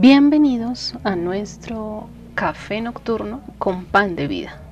Bienvenidos a nuestro café nocturno con pan de vida.